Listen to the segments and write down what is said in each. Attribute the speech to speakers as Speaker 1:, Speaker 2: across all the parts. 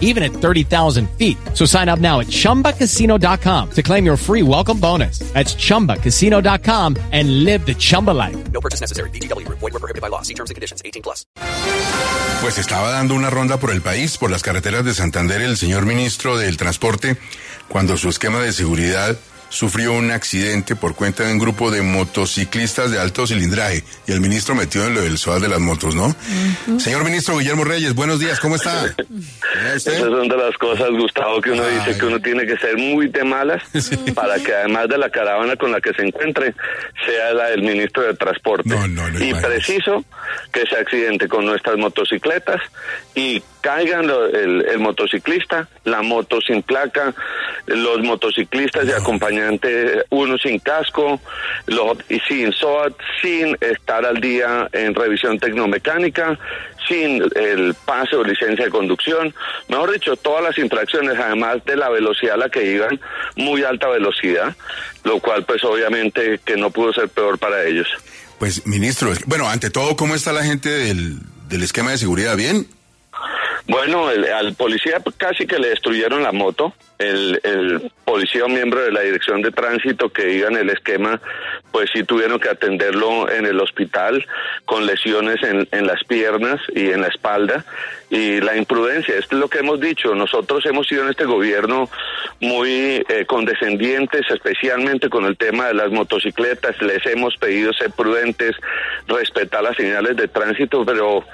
Speaker 1: even at 30,000 feet. So sign up now at chumbacasino.com to claim your free welcome bonus. That's chumbacasino.com and live the Chumba life.
Speaker 2: No purchase necessary. BGW. Void were prohibited by law. See terms and conditions. 18 plus.
Speaker 3: Pues estaba dando una ronda por el país, por las carreteras de Santander, el señor ministro del Transporte, cuando su esquema de seguridad sufrió un accidente por cuenta de un grupo de motociclistas de alto cilindraje y el ministro metió en lo del SOA de las motos, ¿no? Señor ministro Guillermo Reyes, buenos días, ¿cómo está?
Speaker 4: Esas son de las cosas, Gustavo, que uno
Speaker 3: Ay.
Speaker 4: dice que uno tiene que ser muy de malas para que además de la caravana con la que se encuentre, sea la del ministro de Transporte.
Speaker 3: No, no, no
Speaker 4: y preciso que se accidente con nuestras motocicletas y caigan el motociclista, la moto sin placa, los motociclistas y acompañante, uno sin casco, los, y sin SOAT, sin estar al día en revisión tecnomecánica, sin el pase o licencia de conducción, mejor dicho, todas las infracciones, además de la velocidad a la que iban, muy alta velocidad, lo cual pues obviamente que no pudo ser peor para ellos.
Speaker 3: Pues ministro, bueno, ante todo, ¿cómo está la gente del, del esquema de seguridad? ¿Bien?
Speaker 4: Bueno, el- al policía casi que le destruyeron la moto. El, el policía o miembro de la dirección de tránsito que en el esquema, pues sí tuvieron que atenderlo en el hospital con lesiones en, en las piernas y en la espalda. Y la imprudencia, esto es lo que hemos dicho. Nosotros hemos sido en este gobierno muy eh, condescendientes, especialmente con el tema de las motocicletas. Les hemos pedido ser prudentes, respetar las señales de tránsito, pero,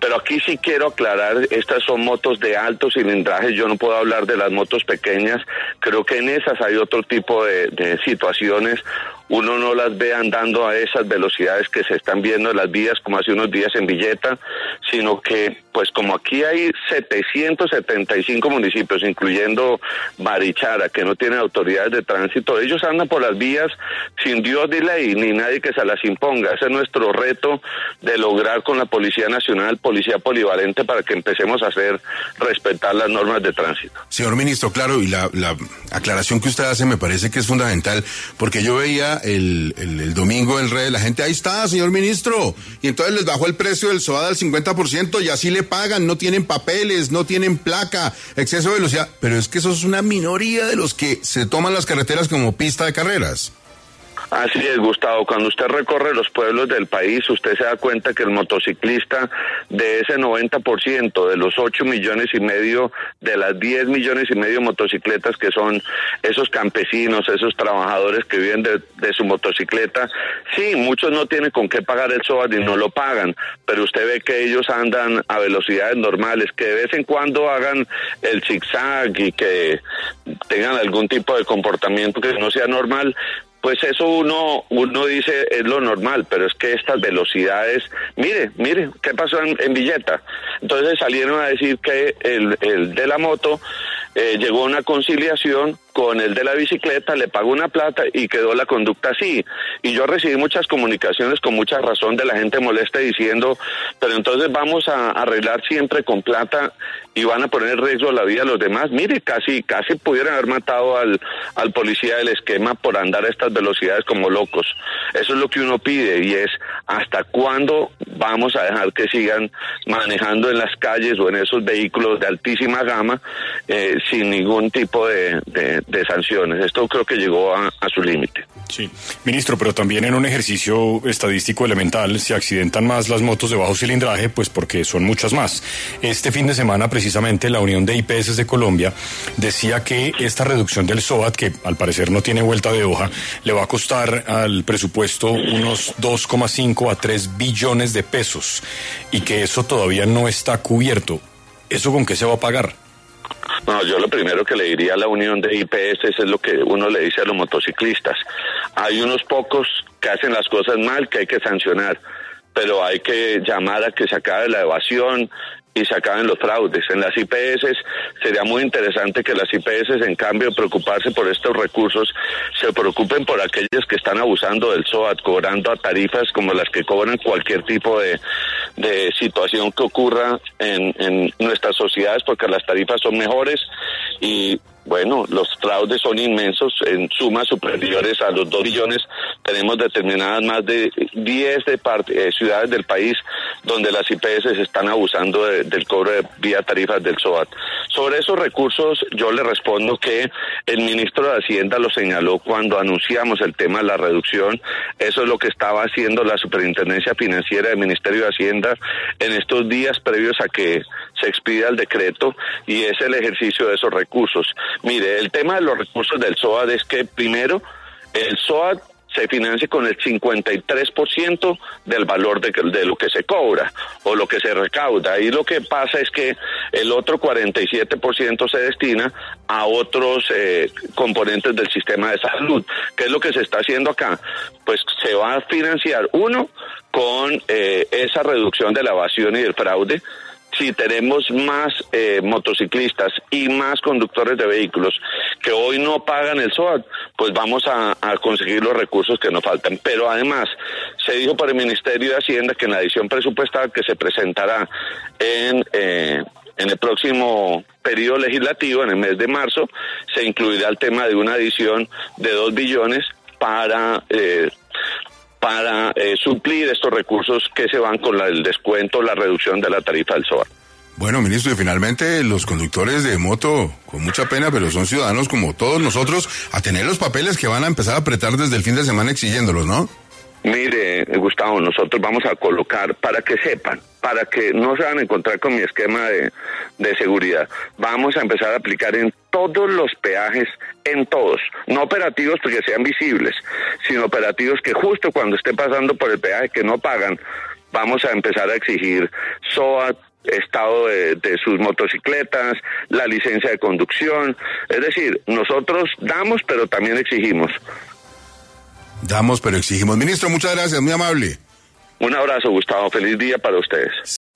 Speaker 4: pero aquí sí quiero aclarar, estas son motos de alto cilindraje, yo no puedo hablar de las motos pequeñas, creo que en esas hay otro tipo de, de situaciones. Uno no las ve andando a esas velocidades que se están viendo en las vías como hace unos días en Villeta, sino que, pues como aquí hay 775 municipios, incluyendo Barichara, que no tienen autoridades de tránsito, ellos andan por las vías sin Dios ni ley, ni nadie que se las imponga. Ese es nuestro reto de lograr con la Policía Nacional, Policía Polivalente, para que empecemos a hacer respetar las normas de tránsito.
Speaker 3: Señor ministro, claro, y la, la aclaración que usted hace me parece que es fundamental, porque yo veía el, el, el domingo el rey, la gente, ahí está, señor ministro, y entonces les bajó el precio del SOAD al 50% y así le pagan, no tienen papeles, no tienen placa, exceso de velocidad, pero es que eso es una minoría de los que se toman las carreteras como pista de carreras.
Speaker 4: Así es, Gustavo. Cuando usted recorre los pueblos del país, usted se da cuenta que el motociclista de ese 90%, de los 8 millones y medio, de las 10 millones y medio de motocicletas que son esos campesinos, esos trabajadores que viven de, de su motocicleta, sí, muchos no tienen con qué pagar el SOAT y no lo pagan, pero usted ve que ellos andan a velocidades normales, que de vez en cuando hagan el zigzag y que tengan algún tipo de comportamiento que no sea normal, pues eso uno, uno dice es lo normal, pero es que estas velocidades, mire, mire, ¿qué pasó en, en Villeta? Entonces salieron a decir que el, el de la moto eh, llegó a una conciliación con el de la bicicleta, le pagó una plata y quedó la conducta así. Y yo recibí muchas comunicaciones con mucha razón de la gente molesta diciendo, pero entonces vamos a arreglar siempre con plata y van a poner en riesgo la vida de los demás. Mire, casi, casi pudieran haber matado al, al policía del esquema por andar a estas velocidades como locos. Eso es lo que uno pide y es hasta cuándo vamos a dejar que sigan manejando en las calles o en esos vehículos de altísima gama eh, sin ningún tipo de, sanciones. Esto creo que llegó a, a su límite.
Speaker 5: Sí, ministro, pero también en un ejercicio estadístico elemental se accidentan más las motos de bajo cilindraje, pues porque son muchas más. Este fin de semana, precisamente, la Unión de IPS de Colombia decía que esta reducción del SOAT, que al parecer no tiene vuelta de hoja, le va a costar al presupuesto unos 2,5 a 3 billones de pesos y que eso todavía no está cubierto. ¿Eso con qué se va a pagar?
Speaker 4: No, yo lo primero que le diría a la unión de IPS es lo que uno le dice a los motociclistas. Hay unos pocos que hacen las cosas mal que hay que sancionar, pero hay que llamar a que se acabe la evasión y se acaben los fraudes. En las IPS sería muy interesante que las IPS, en cambio preocuparse por estos recursos, se preocupen por aquellos que están abusando del SOAT, cobrando a tarifas como las que cobran cualquier tipo de, de situación que ocurra en, en nuestras sociedades porque las tarifas son mejores y bueno, los fraudes son inmensos, en suma superiores a los 2 billones. Tenemos determinadas más de 10 de eh, ciudades del país donde las IPS están abusando del cobro vía tarifas del SOAT. Sobre esos recursos, yo le respondo que el ministro de Hacienda lo señaló cuando anunciamos el tema de la reducción. Eso es lo que estaba haciendo la Superintendencia Financiera del Ministerio de Hacienda en estos días previos a que se expida el decreto y es el ejercicio de esos recursos. Mire, el tema de los recursos del SOAT es que primero el SOAT se financia con el 53% del valor de, de, lo que se cobra o lo que se recauda. Y lo que pasa es que el otro 47% se destina a otros eh, componentes del sistema de salud. ¿Qué es lo que se está haciendo acá? Pues se va a financiar uno con eh, esa reducción de la evasión y del fraude si tenemos más eh, motociclistas y más conductores de vehículos que hoy no pagan el SOAT, pues vamos a, conseguir los recursos que nos faltan. Pero además, se dijo por el Ministerio de Hacienda que en la edición presupuestal que se presentará en... Eh, en el próximo periodo legislativo, en el mes de marzo, se incluirá el tema de una adición de dos billones para eh, para eh, suplir estos recursos que se van con el descuento, la reducción de la tarifa del SOA.
Speaker 3: Bueno, ministro, y finalmente los conductores de moto, con mucha pena, pero son ciudadanos como todos nosotros, a tener los papeles que van a empezar a apretar desde el fin de semana exigiéndolos, ¿no?
Speaker 4: Mire, Gustavo, nosotros vamos a colocar para que sepan, para que no se van a encontrar con mi esquema de, de, seguridad. Vamos a empezar a aplicar en todos los peajes, en todos, no operativos porque sean visibles, sino operativos que justo cuando esté pasando por el peaje que no pagan, vamos a empezar a exigir SOAT, estado de, de, sus motocicletas, la licencia de conducción. Es decir, nosotros damos, pero también exigimos.
Speaker 3: Damos, pero exigimos. Ministro, muchas gracias, muy amable.
Speaker 4: Un abrazo, Gustavo. Feliz día para ustedes.